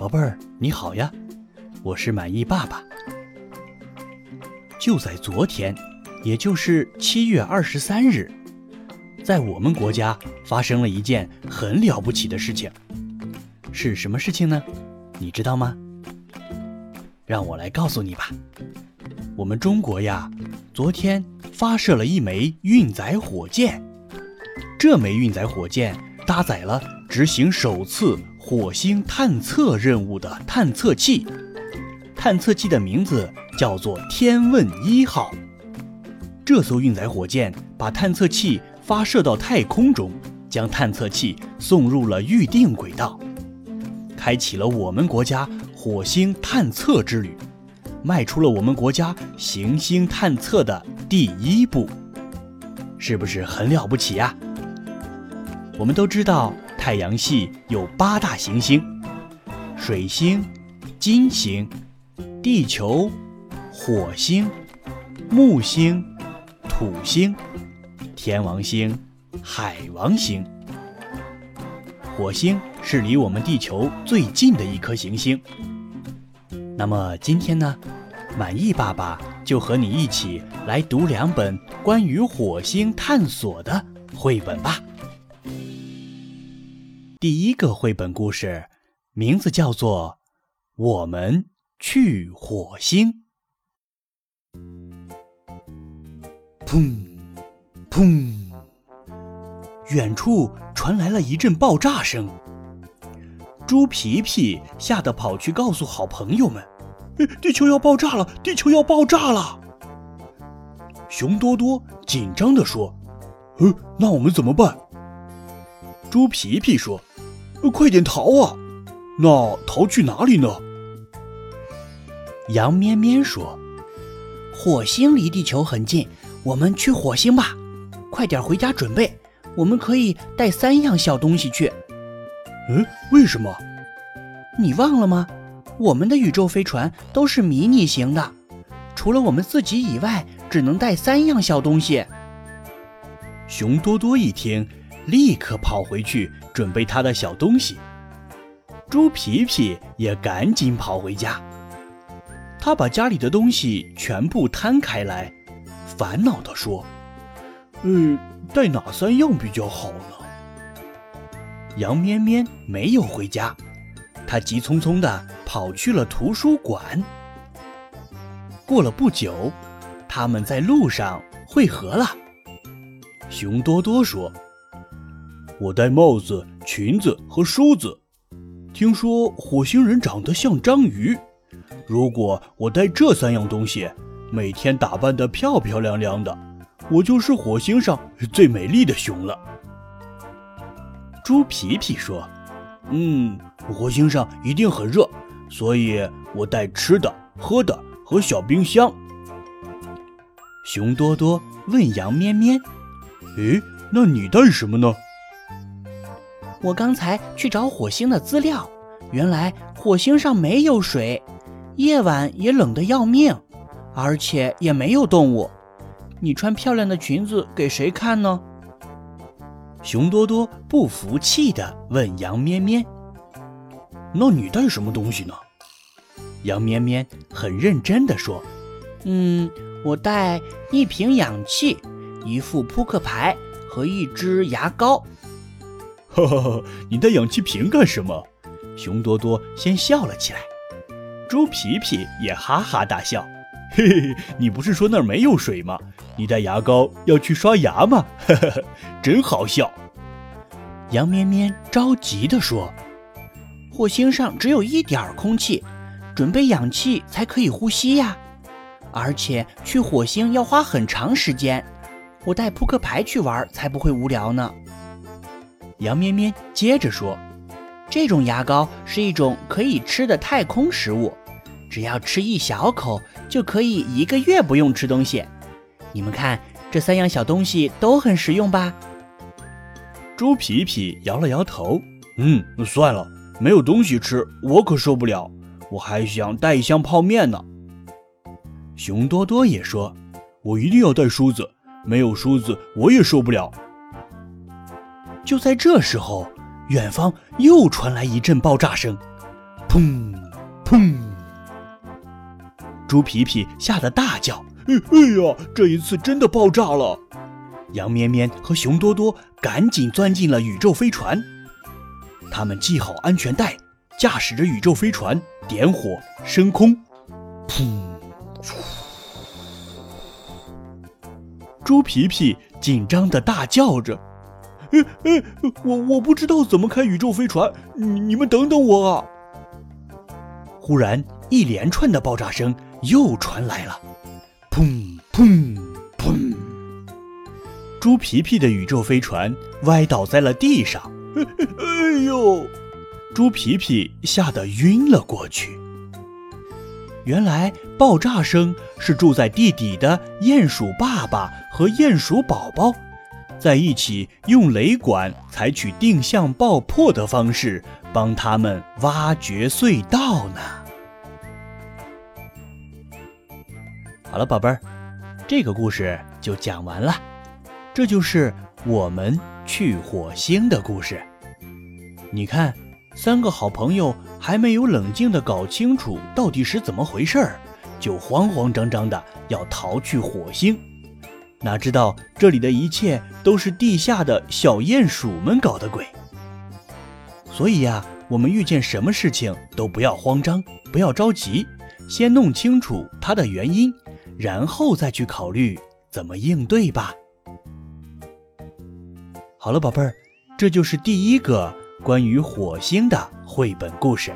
宝贝儿，你好呀，我是满意爸爸。就在昨天，也就是七月二十三日，在我们国家发生了一件很了不起的事情。是什么事情呢？你知道吗？让我来告诉你吧。我们中国呀，昨天发射了一枚运载火箭。这枚运载火箭搭载了执行首次火星探测任务的探测器，探测器的名字叫做“天问一号”。这艘运载火箭把探测器发射到太空中，将探测器送入了预定轨道，开启了我们国家火星探测之旅，迈出了我们国家行星探测的第一步，是不是很了不起呀？我们都知道，太阳系有八大行星：水星、金星、地球、火星、木星、土星、天王星、海王星。火星是离我们地球最近的一颗行星。那么今天呢，满意爸爸就和你一起来读两本关于火星探索的绘本吧。第一个绘本故事，名字叫做《我们去火星》。砰，砰！远处传来了一阵爆炸声。猪皮皮吓得跑去告诉好朋友们：“地球要爆炸了！地球要爆炸了！”熊多多紧张地说：“呃，那我们怎么办？”猪皮皮说。快点逃啊！那逃去哪里呢？羊咩咩说：“火星离地球很近，我们去火星吧！快点回家准备，我们可以带三样小东西去。”嗯，为什么？你忘了吗？我们的宇宙飞船都是迷你型的，除了我们自己以外，只能带三样小东西。熊多多一听。立刻跑回去准备他的小东西。猪皮皮也赶紧跑回家，他把家里的东西全部摊开来，烦恼地说：“呃，带哪三样比较好呢？”羊咩咩没有回家，他急匆匆地跑去了图书馆。过了不久，他们在路上汇合了。熊多多说。我戴帽子、裙子和梳子。听说火星人长得像章鱼。如果我带这三样东西，每天打扮得漂漂亮亮的，我就是火星上最美丽的熊了。猪皮皮说：“嗯，火星上一定很热，所以我带吃的、喝的和小冰箱。”熊多多问羊咩咩：“诶，那你带什么呢？”我刚才去找火星的资料，原来火星上没有水，夜晚也冷得要命，而且也没有动物。你穿漂亮的裙子给谁看呢？熊多多不服气地问羊咩咩：“那你带什么东西呢？”羊咩咩很认真地说：“嗯，我带一瓶氧气，一副扑克牌和一支牙膏。”哈哈哈！你带氧气瓶干什么？熊多多先笑了起来，猪皮皮也哈哈大笑。嘿嘿，你不是说那儿没有水吗？你带牙膏要去刷牙吗？哈哈哈，真好笑。羊咩咩着急地说：“火星上只有一点空气，准备氧气才可以呼吸呀。而且去火星要花很长时间，我带扑克牌去玩才不会无聊呢。”羊咩咩接着说：“这种牙膏是一种可以吃的太空食物，只要吃一小口就可以一个月不用吃东西。你们看，这三样小东西都很实用吧？”猪皮皮摇了摇头：“嗯，算了，没有东西吃，我可受不了。我还想带一箱泡面呢。”熊多多也说：“我一定要带梳子，没有梳子我也受不了。”就在这时候，远方又传来一阵爆炸声，砰砰！猪皮皮吓得大叫：“哎哎呀，这一次真的爆炸了！”羊咩咩和熊多多赶紧钻进了宇宙飞船，他们系好安全带，驾驶着宇宙飞船点火升空。砰！猪皮皮紧张的大叫着：“哎哎，我我不知道怎么开宇宙飞船，你你们等等我啊！”忽然，一连串的爆炸声又传来了，砰砰砰！猪皮皮的宇宙飞船歪倒在了地上，哎呦！猪皮皮吓得晕了过去。原来爆炸声是住在地底的鼹鼠爸爸和鼹鼠宝宝在一起用雷管采取定向爆破的方式帮他们挖掘隧道呢。好了，宝贝儿，这个故事就讲完了。这就是我们去火星的故事。你看，三个好朋友还没有冷静地搞清楚到底是怎么回事儿，就慌慌张张的要逃去火星。哪知道这里的一切都是地下的小鼹鼠们搞的鬼。所以呀，我们遇见什么事情都不要慌张，不要着急，先弄清楚它的原因，然后再去考虑怎么应对吧。好了，宝贝儿，这就是第一个关于火星的绘本故事。